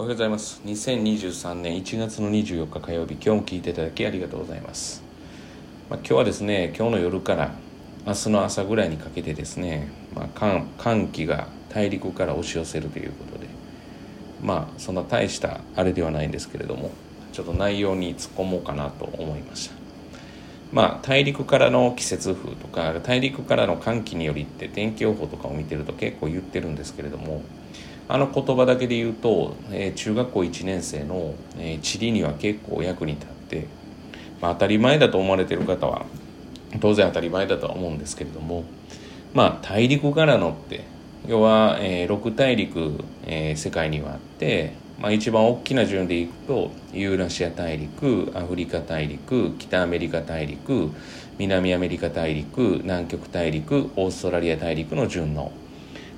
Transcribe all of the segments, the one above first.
おはようございます。2023年1月の24日火曜日今日も聞いていただきありがとうございます、まあ、今日はですね今日の夜から明日の朝ぐらいにかけてですね、まあ、寒寒気が大陸から押し寄せるということでまあそんな大したあれではないんですけれどもちょっと内容に突っ込もうかなと思いました。まあ大陸からの季節風とか大陸からの寒気によりって天気予報とかを見てると結構言ってるんですけれどもあの言葉だけで言うと、えー、中学校1年生の、えー、地理には結構役に立って、まあ、当たり前だと思われてる方は当然当たり前だとは思うんですけれどもまあ大陸からのって要は、えー、6大陸、えー、世界にはあって、まあ、一番大きな順でいくとユーラシア大陸アフリカ大陸北アメリカ大陸南アメリカ大陸南極大陸オーストラリア大陸の順の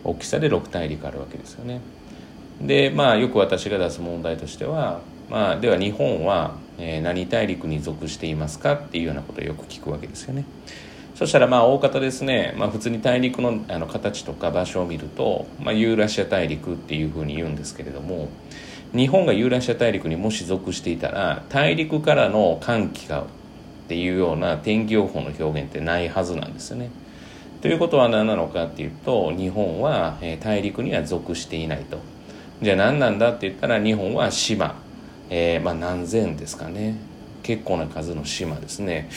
大きさで6大陸あるわけですよね。でまあよく私が出す問題としては、まあ、では日本は、え何大陸に属していますかっていうようなことをよく聞くわけですよね。そしたらまあ大方ですね、まあ、普通に大陸のあの形とか場所を見ると、まあ、ユーラシア大陸っていうふうに言うんですけれども日本がユーラシア大陸にもし属していたら大陸からの寒気がっていうような天気予報の表現ってないはずなんですよね。ということは何なのかっていうと日本は大陸には属していないと。じゃあ何なんだって言ったら日本は島、えー、まあ何千ですかね。結構な数の島ですね、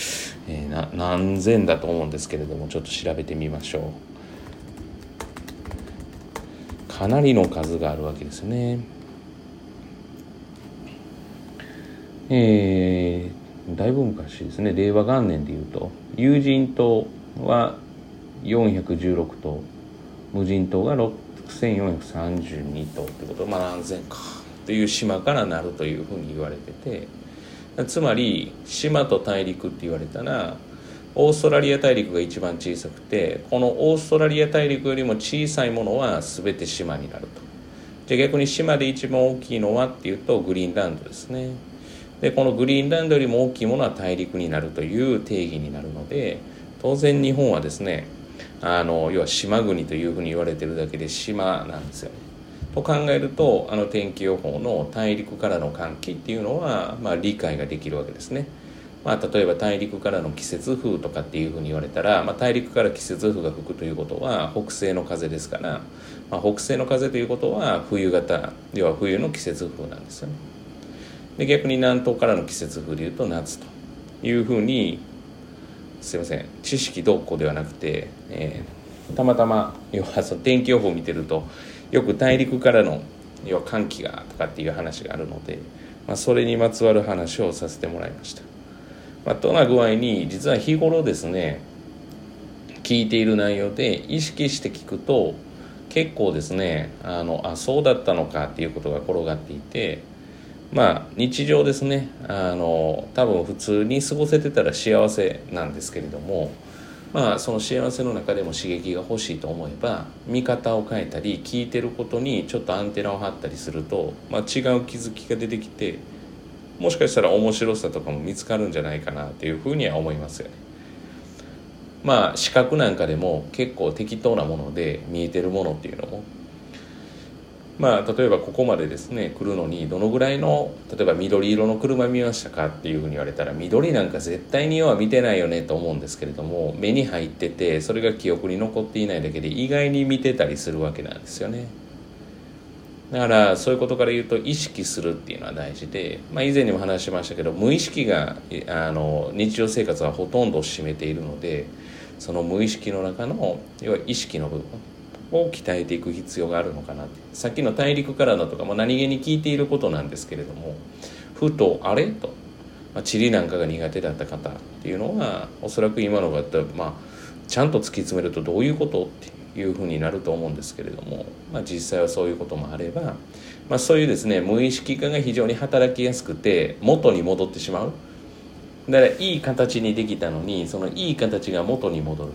えー、何千だと思うんですけれどもちょっと調べてみましょう。かなりの数があるわけですね。えー、だいぶ昔ですね。令和元年でいうと友人とは416頭。無人島が6432頭ってこと。まあ何千か。という島からなるというふうに言われてて。つまり島と大陸って言われたらオーストラリア大陸が一番小さくてこのオーストラリア大陸よりも小さいものは全て島になると。じゃあ逆に島で一番大きいのはっていうとグリーンランドですね。でこのグリーンランドよりも大きいものは大陸になるという定義になるので当然日本はですねあの要は島国というふうに言われてるだけで島なんですよね。と考えるとあの天気予報の大陸からの寒気っていうのは、まあ、理解ができるわけですね。まあ、例えば大陸からの季節風とかっていうふうに言われたら、まあ、大陸から季節風が吹くということは北西の風ですから、まあ、北西の風ということは冬型要は冬の季節風なんですよね。で逆に南東からの季節風でいうと夏というふうにすいません知識どうこうではなくて、えー、たまたま要はその天気予報を見てるとよく大陸からの要は寒気がとかっていう話があるので、まあ、それにまつわる話をさせてもらいました。まあ、どんな具合に実は日頃ですね聞いている内容で意識して聞くと結構ですねあのあそうだったのかっていうことが転がっていてまあ日常ですねあの多分普通に過ごせてたら幸せなんですけれどもまあその幸せの中でも刺激が欲しいと思えば見方を変えたり聞いてることにちょっとアンテナを張ったりすると、まあ、違う気づきが出てきてもしかしたら面白さとかも見つかるんじゃないかなっていうふうには思いますよね。まあ視覚なんかでも結構適当なもので見えてるものっていうのもまあ、例えばここまでですね来るのにどのぐらいの例えば緑色の車見ましたかっていうふうに言われたら緑なんか絶対に要は見てないよねと思うんですけれども目に入っててそれが記憶に残っていないだけで意外に見てたりするわけなんですよね。だからそういうことから言うと意識するっていうのは大事で、まあ、以前にも話しましたけど無意識があの日常生活はほとんどを占めているのでその無意識の中の要は意識の部分。を鍛えていく必要があるのかなって。さっきの大陸からのとかも何気に聞いていることなんですけれどもふとあれ？と、まあ、地理なんかが苦手だった方っていうのはおそらく今のがまあちゃんと突き詰めるとどういうことっていうふうになると思うんですけれども、まあ、実際はそういうこともあれば、まあ、そういうですね無意識化が非常に働きやすくて元に戻ってしまう。だからいい形にできたのにそのいい形が元に戻る。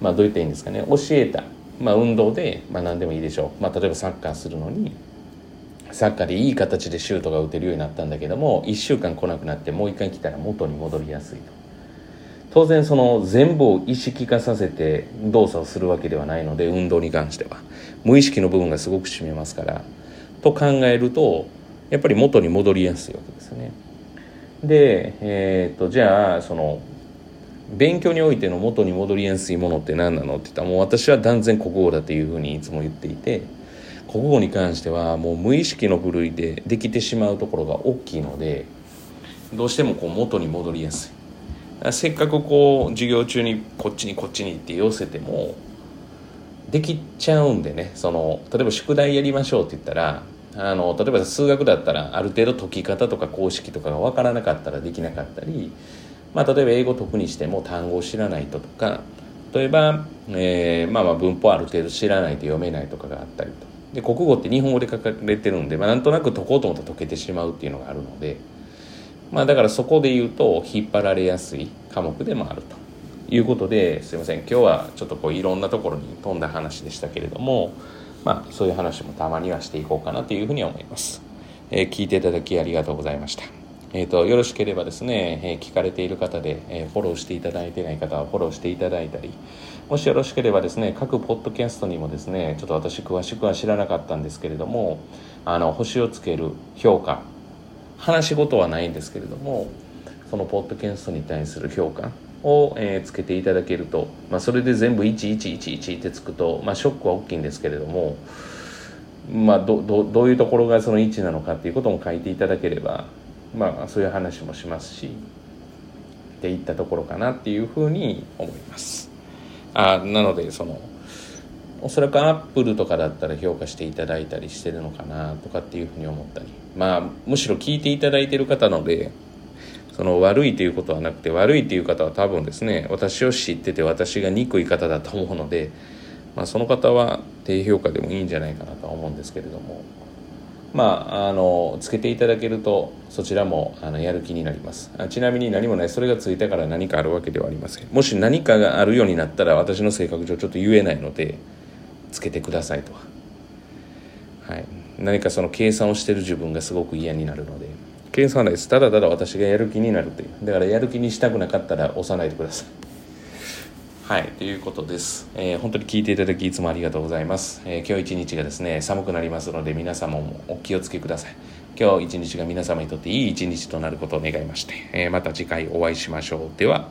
まあどう言ったらいいんですかね？教えた。まあ、運動で、まあ、何でもいいでしょう、まあ、例えばサッカーするのにサッカーでいい形でシュートが打てるようになったんだけども1週間来なくなってもう一回来たら元に戻りやすいと。当然その全部を意識化させて動作をするわけではないので運動に関しては。無意識の部分がすごく占めますから。と考えるとやっぱり元に戻りやすいわけですよね。で、えーと、じゃあその勉強においての元に戻りやすいものって何なの？って言ったらもう私は断然国語だというふうにいつも言っていて国語に関してはもう無意識の部類でできてしまうところが大きいのでどうしてもこう元に戻りやすい。せっかくこう授業中にこっちにこっちにって寄せてもできちゃうんでねその例えば宿題やりましょうって言ったらあの例えば数学だったらある程度解き方とか公式とかが分からなかったらできなかったり、まあ、例えば英語解くにしても単語を知らないととか例えば、えー、まあまあ文法ある程度知らないと読めないとかがあったりとで国語って日本語で書かれてるんで、まあ、なんとなく解こうと思ったら解けてしまうっていうのがあるので、まあ、だからそこで言うと引っ張られやすい科目でもあるということですいません今日はちょっとこういろんなところに飛んだ話でしたけれども。まあ、そういう話もたまにはしていこうかなというふうに思います。えー、聞いていただきありがとうございました。えーと、よろしければですね、えー、聞かれている方で、えー、フォローしていただいてない方はフォローしていただいたりもしよろしければですね各ポッドキャストにもですねちょっと私詳しくは知らなかったんですけれどもあの星をつける評価話し事はないんですけれどもそのポッドキャストに対する評価を、えー、つけていただけると、まあ、それで全部1111ってつくと、まあ、ショックは大きいんですけれども、まあ、どどどういうところがその1なのかっていうことも書いていただければ、まあ、そういう話もしますしっていったところかなっていうふうに思います。あなのでそのおそらくアップルとかだったら評価していただいたりしてるのかなとかっていうふうに思ったりまあむしろ聞いていただいてる方のでその悪いということはなくて悪いという方は多分ですね私を知ってて私が憎い方だと思うので、まあ、その方は低評価でもいいんじゃないかなとは思うんですけれどもまああのつけていただけるとそちらもあのやる気になります。ちなみに何もない。それがついたから何かあるわけではありません。もし何かがあるようになったら私の性格上ちょっと言えないのでつけてくださいと。は、はい、何かその計算をしてる自分がすごく嫌になるので。計算はないです。ただただ私がやる気になるという。だからやる気にしたくなかったら押さないでください。はいということです、えー、本当に聞いていただきいつもありがとうございます、えー、今日一日がですね寒くなりますので皆様もお気をつけください。今日一日が皆様にとっていい一日となることを願いまして、えー、また次回お会いしましょう。では。